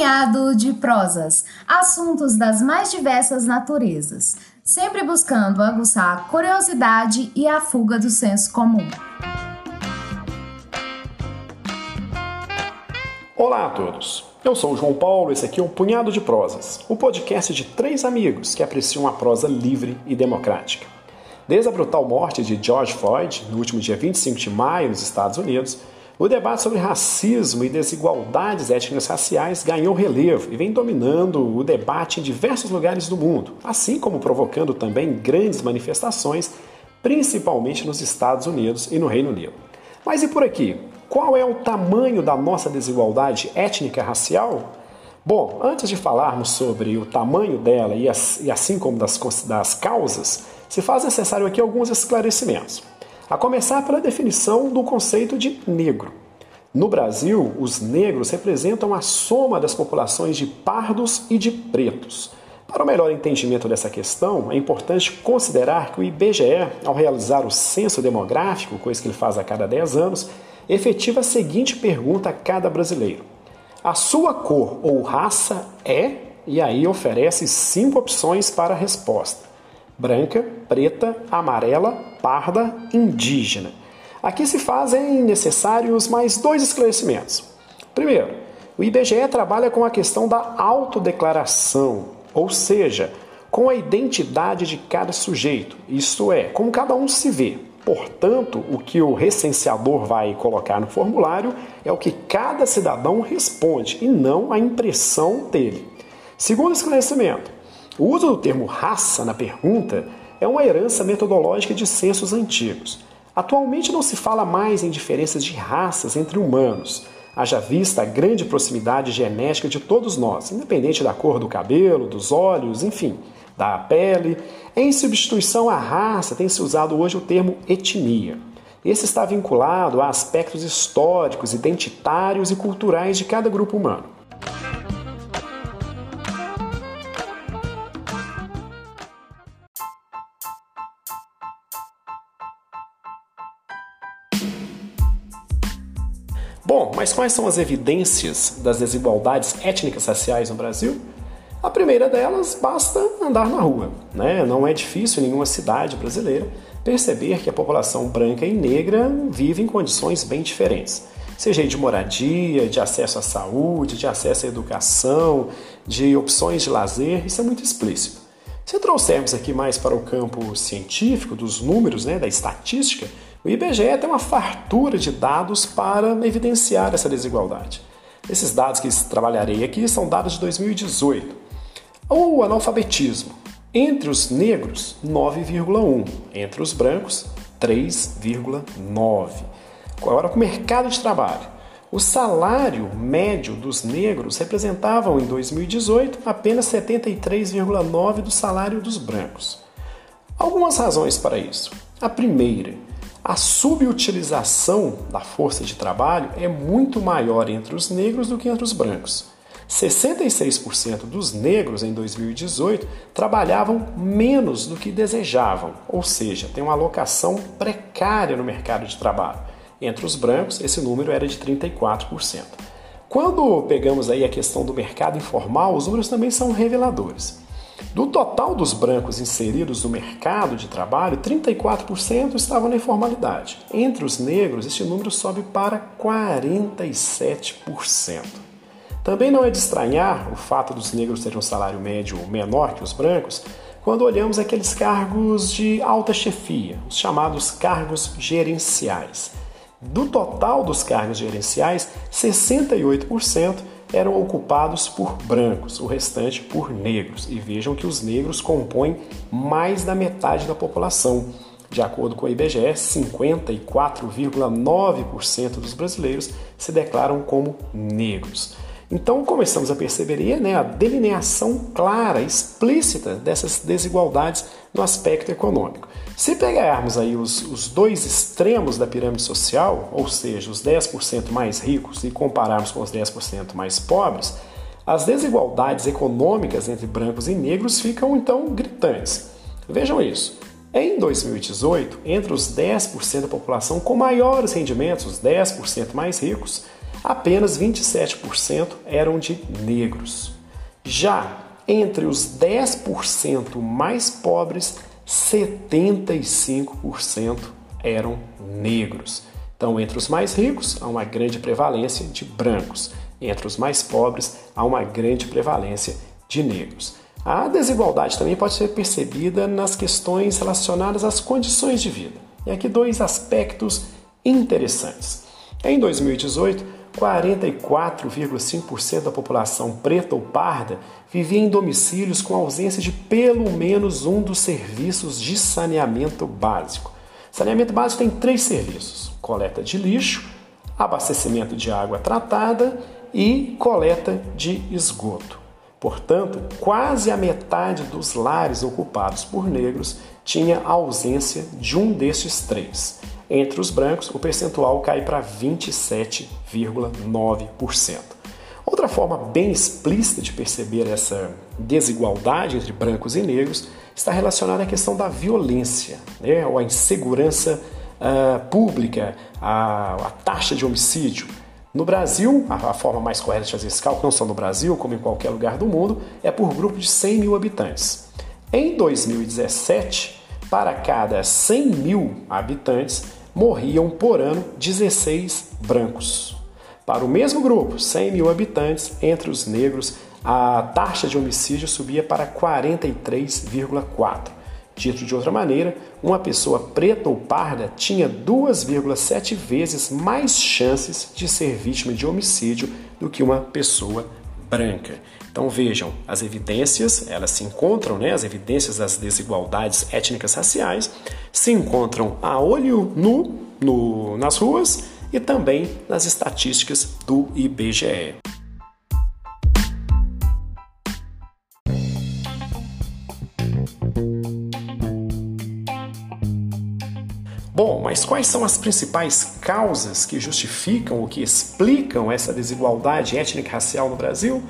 Punhado de prosas, assuntos das mais diversas naturezas, sempre buscando aguçar a curiosidade e a fuga do senso comum. Olá a todos. Eu sou o João Paulo, esse aqui é o Punhado de Prosas, o podcast de três amigos que apreciam a prosa livre e democrática. Desde a brutal morte de George Floyd, no último dia 25 de maio, nos Estados Unidos, o debate sobre racismo e desigualdades étnicas raciais ganhou relevo e vem dominando o debate em diversos lugares do mundo, assim como provocando também grandes manifestações, principalmente nos Estados Unidos e no Reino Unido. Mas e por aqui? Qual é o tamanho da nossa desigualdade étnica racial? Bom, antes de falarmos sobre o tamanho dela e assim como das, das causas, se faz necessário aqui alguns esclarecimentos. A começar pela definição do conceito de negro. No Brasil, os negros representam a soma das populações de pardos e de pretos. Para o melhor entendimento dessa questão, é importante considerar que o IBGE, ao realizar o censo demográfico, coisa que ele faz a cada 10 anos, efetiva a seguinte pergunta a cada brasileiro: A sua cor ou raça é? E aí oferece cinco opções para a resposta: branca, preta, amarela, parda, indígena. Aqui se fazem necessários mais dois esclarecimentos. Primeiro, o IBGE trabalha com a questão da autodeclaração, ou seja, com a identidade de cada sujeito, isto é, como cada um se vê. Portanto, o que o recenseador vai colocar no formulário é o que cada cidadão responde e não a impressão dele. Segundo esclarecimento, o uso do termo raça na pergunta é uma herança metodológica de censos antigos. Atualmente não se fala mais em diferenças de raças entre humanos, haja vista a grande proximidade genética de todos nós, independente da cor do cabelo, dos olhos, enfim, da pele. Em substituição à raça, tem-se usado hoje o termo etnia. Esse está vinculado a aspectos históricos, identitários e culturais de cada grupo humano. Bom, mas quais são as evidências das desigualdades étnicas raciais no Brasil? A primeira delas, basta andar na rua. Né? Não é difícil em nenhuma cidade brasileira perceber que a população branca e negra vive em condições bem diferentes. Seja de moradia, de acesso à saúde, de acesso à educação, de opções de lazer, isso é muito explícito. Se trouxermos aqui mais para o campo científico, dos números, né, da estatística, o IBGE tem uma fartura de dados para evidenciar essa desigualdade. Esses dados que trabalharei aqui são dados de 2018. O analfabetismo. Entre os negros, 9,1. Entre os brancos, 3,9. Agora, o mercado de trabalho. O salário médio dos negros representavam em 2018 apenas 73,9% do salário dos brancos. Algumas razões para isso. A primeira, a subutilização da força de trabalho é muito maior entre os negros do que entre os brancos. 66% dos negros em 2018 trabalhavam menos do que desejavam, ou seja, tem uma alocação precária no mercado de trabalho. Entre os brancos, esse número era de 34%. Quando pegamos aí a questão do mercado informal, os números também são reveladores. Do total dos brancos inseridos no mercado de trabalho, 34% estavam na informalidade. Entre os negros, este número sobe para 47%. Também não é de estranhar o fato dos negros terem um salário médio menor que os brancos quando olhamos aqueles cargos de alta chefia, os chamados cargos gerenciais. Do total dos cargos gerenciais, 68% eram ocupados por brancos, o restante por negros. E vejam que os negros compõem mais da metade da população. De acordo com o IBGE, 54,9% dos brasileiros se declaram como negros. Então começamos a perceber né, a delineação clara, explícita dessas desigualdades no aspecto econômico. Se pegarmos aí os, os dois extremos da pirâmide social, ou seja, os 10% mais ricos, e compararmos com os 10% mais pobres, as desigualdades econômicas entre brancos e negros ficam então gritantes. Vejam isso. Em 2018, entre os 10% da população com maiores rendimentos, os 10% mais ricos, apenas 27% eram de negros. Já entre os 10% mais pobres, 75% eram negros. Então, entre os mais ricos, há uma grande prevalência de brancos. Entre os mais pobres, há uma grande prevalência de negros. A desigualdade também pode ser percebida nas questões relacionadas às condições de vida. E aqui dois aspectos interessantes. Em 2018, 44,5% da população preta ou parda vivia em domicílios com ausência de pelo menos um dos serviços de saneamento básico. Saneamento básico tem três serviços: coleta de lixo, abastecimento de água tratada e coleta de esgoto. Portanto, quase a metade dos lares ocupados por negros tinha ausência de um desses três. Entre os brancos, o percentual cai para 27,9%. Outra forma bem explícita de perceber essa desigualdade entre brancos e negros está relacionada à questão da violência, né? ou a insegurança uh, pública, a, a taxa de homicídio. No Brasil, a, forma mais correta de fazer esse cálculo, não só no Brasil, como em qualquer lugar do mundo, é por grupo de 100 mil habitantes. Em 2017, para cada 100 mil habitantes, morriam por ano 16 brancos. Para o mesmo grupo, 100 mil habitantes, entre os negros, a taxa de homicídio subia para 43,4. Dito de outra maneira, uma pessoa preta ou parda tinha 2,7 vezes mais chances de ser vítima de homicídio do que uma pessoa branca. Então vejam, as evidências, elas se encontram, né, as evidências das desigualdades étnicas raciais se encontram a olho nu no, nas ruas e também nas estatísticas do IBGE. Bom, mas quais são as principais causas que justificam ou que explicam essa desigualdade étnica racial no Brasil?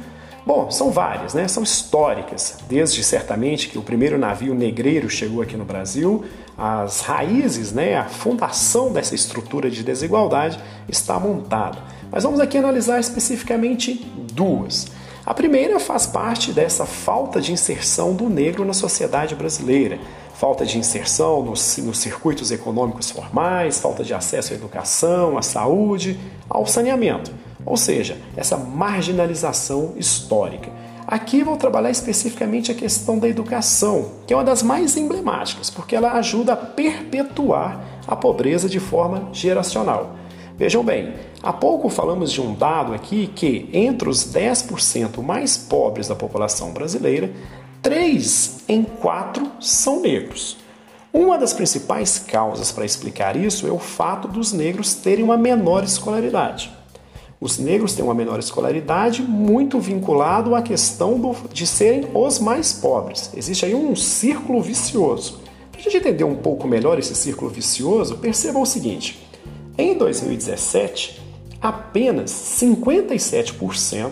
Bom, são várias, né? São históricas, desde certamente que o primeiro navio negreiro chegou aqui no Brasil, as raízes, né, a fundação dessa estrutura de desigualdade está montada. Mas vamos aqui analisar especificamente duas. A primeira faz parte dessa falta de inserção do negro na sociedade brasileira falta de inserção nos, nos circuitos econômicos formais, falta de acesso à educação, à saúde, ao saneamento. Ou seja, essa marginalização histórica. Aqui vou trabalhar especificamente a questão da educação, que é uma das mais emblemáticas, porque ela ajuda a perpetuar a pobreza de forma geracional. Vejam bem, há pouco falamos de um dado aqui que entre os 10% mais pobres da população brasileira, Três em quatro são negros. Uma das principais causas para explicar isso é o fato dos negros terem uma menor escolaridade. Os negros têm uma menor escolaridade muito vinculado à questão do, de serem os mais pobres. Existe aí um círculo vicioso. Para a gente entender um pouco melhor esse círculo vicioso, perceba o seguinte: em 2017, apenas 57%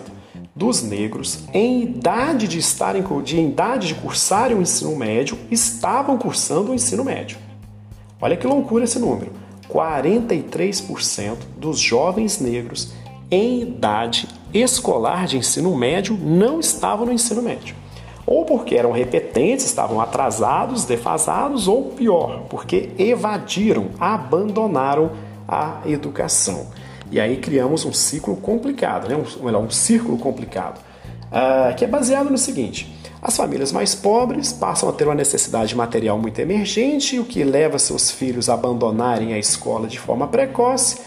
dos negros em idade de estarem de idade de cursarem o ensino médio estavam cursando o ensino médio. Olha que loucura esse número. 43% dos jovens negros em idade escolar de ensino médio não estavam no ensino médio. Ou porque eram repetentes, estavam atrasados, defasados, ou pior, porque evadiram, abandonaram a educação. E aí criamos um ciclo complicado, né? um, melhor, um círculo complicado, uh, que é baseado no seguinte: as famílias mais pobres passam a ter uma necessidade material muito emergente, o que leva seus filhos a abandonarem a escola de forma precoce.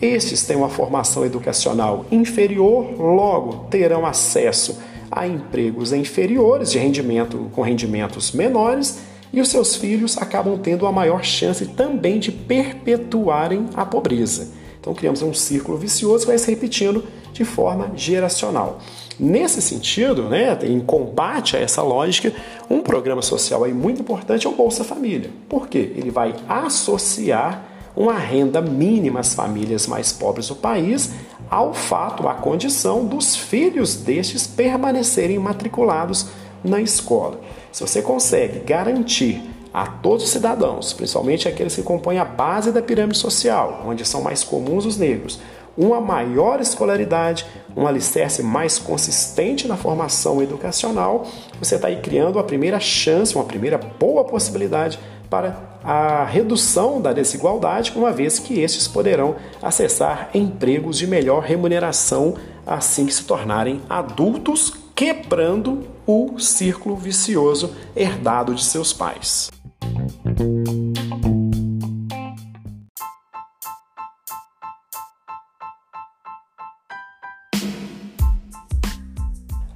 Estes têm uma formação educacional inferior, logo terão acesso a empregos inferiores de rendimento com rendimentos menores e os seus filhos acabam tendo a maior chance também de perpetuarem a pobreza. Então criamos um círculo vicioso que vai se repetindo de forma geracional. Nesse sentido, né, em combate a essa lógica, um programa social aí muito importante é o Bolsa Família. Por quê? Ele vai associar uma renda mínima às famílias mais pobres do país ao fato, à condição dos filhos destes permanecerem matriculados na escola. Se você consegue garantir a todos os cidadãos, principalmente aqueles que compõem a base da pirâmide social, onde são mais comuns os negros, uma maior escolaridade, um alicerce mais consistente na formação educacional, você está aí criando a primeira chance, uma primeira boa possibilidade para a redução da desigualdade, uma vez que estes poderão acessar empregos de melhor remuneração assim que se tornarem adultos, quebrando o círculo vicioso herdado de seus pais.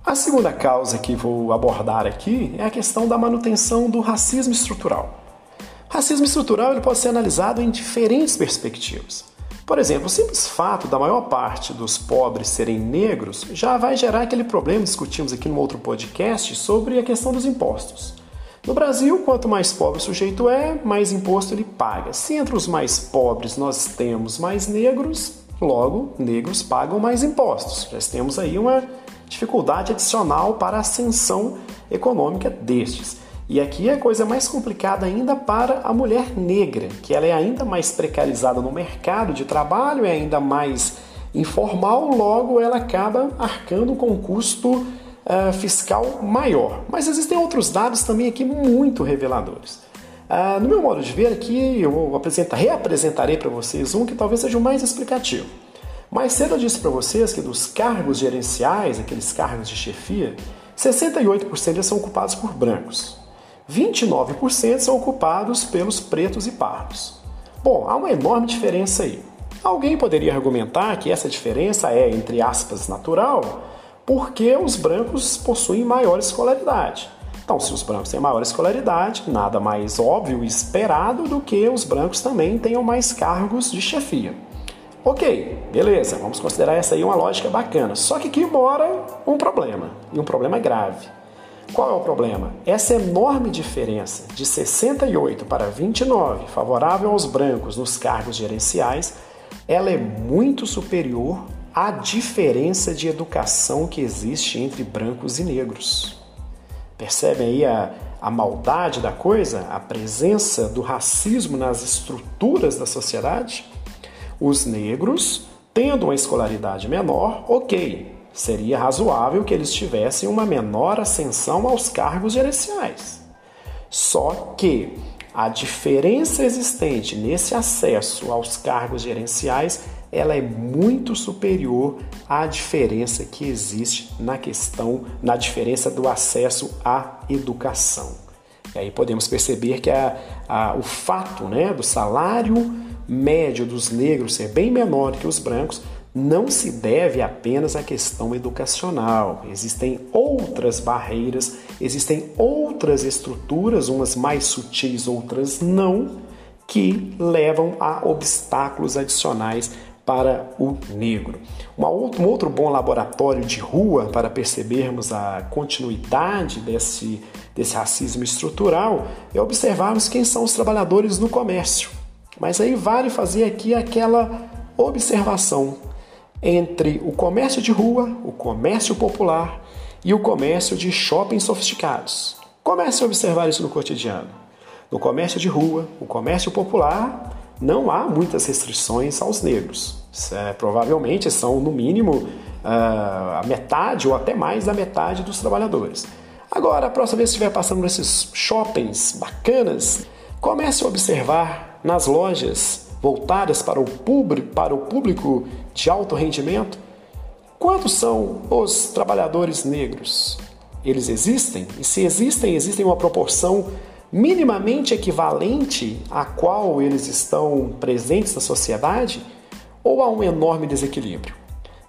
A segunda causa que vou abordar aqui é a questão da manutenção do racismo estrutural. Racismo estrutural ele pode ser analisado em diferentes perspectivas. Por exemplo, o simples fato da maior parte dos pobres serem negros já vai gerar aquele problema que discutimos aqui no outro podcast sobre a questão dos impostos. No Brasil, quanto mais pobre o sujeito é, mais imposto ele paga. Se entre os mais pobres nós temos mais negros, logo, negros pagam mais impostos. Já temos aí uma dificuldade adicional para a ascensão econômica destes. E aqui é a coisa mais complicada ainda para a mulher negra, que ela é ainda mais precarizada no mercado de trabalho, é ainda mais informal, logo ela acaba arcando com um custo uh, fiscal maior. Mas existem outros dados também aqui muito reveladores. Uh, no meu modo de ver aqui, eu apresenta, reapresentarei para vocês um que talvez seja o mais explicativo. Mais cedo eu disse para vocês que dos cargos gerenciais, aqueles cargos de chefia, 68% são ocupados por brancos. 29% são ocupados pelos pretos e pardos. Bom, há uma enorme diferença aí. Alguém poderia argumentar que essa diferença é, entre aspas, natural, porque os brancos possuem maior escolaridade. Então, se os brancos têm maior escolaridade, nada mais óbvio e esperado do que os brancos também tenham mais cargos de chefia. Ok, beleza, vamos considerar essa aí uma lógica bacana. Só que aqui mora um problema, e um problema grave. Qual é o problema? Essa enorme diferença de 68 para 29, favorável aos brancos nos cargos gerenciais, ela é muito superior à diferença de educação que existe entre brancos e negros. Percebem aí a, a maldade da coisa? A presença do racismo nas estruturas da sociedade? Os negros, tendo uma escolaridade menor, ok, seria razoável que eles tivessem uma menor ascensão aos cargos gerenciais. Só que a diferença existente nesse acesso aos cargos gerenciais ela é muito superior à diferença que existe na questão, na diferença do acesso à educação. E aí podemos perceber que a, a, o fato né, do salário médio dos negros ser bem menor que os brancos não se deve apenas à questão educacional. Existem outras barreiras, existem outras estruturas, umas mais sutis, outras não, que levam a obstáculos adicionais para o negro. um outro bom laboratório de rua para percebermos a continuidade desse, desse racismo estrutural é observarmos quem são os trabalhadores no comércio. Mas aí vale fazer aqui aquela observação entre o comércio de rua, o comércio popular e o comércio de shoppings sofisticados. Comece a observar isso no cotidiano. No comércio de rua, o comércio popular, não há muitas restrições aos negros. É, provavelmente são, no mínimo, ah, a metade ou até mais da metade dos trabalhadores. Agora, a próxima vez que estiver passando nesses shoppings bacanas, comece a observar nas lojas voltadas para o, público, para o público de alto rendimento? Quantos são os trabalhadores negros? Eles existem? E se existem, existem uma proporção minimamente equivalente à qual eles estão presentes na sociedade? Ou há um enorme desequilíbrio?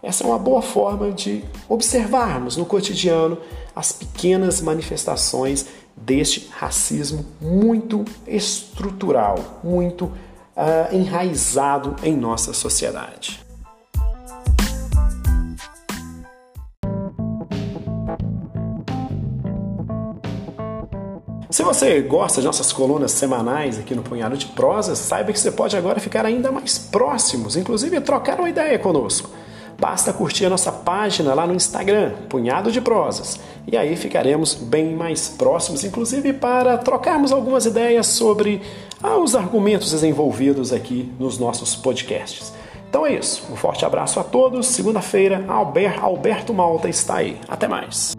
Essa é uma boa forma de observarmos no cotidiano as pequenas manifestações deste racismo muito estrutural, muito uh, enraizado em nossa sociedade. Se você gosta de nossas colunas semanais aqui no Punhado de Prosas, saiba que você pode agora ficar ainda mais próximos, inclusive trocar uma ideia conosco. Basta curtir a nossa página lá no Instagram, Punhado de Prosas, e aí ficaremos bem mais próximos, inclusive para trocarmos algumas ideias sobre ah, os argumentos desenvolvidos aqui nos nossos podcasts. Então é isso. Um forte abraço a todos. Segunda-feira, Albert, Alberto Malta está aí. Até mais.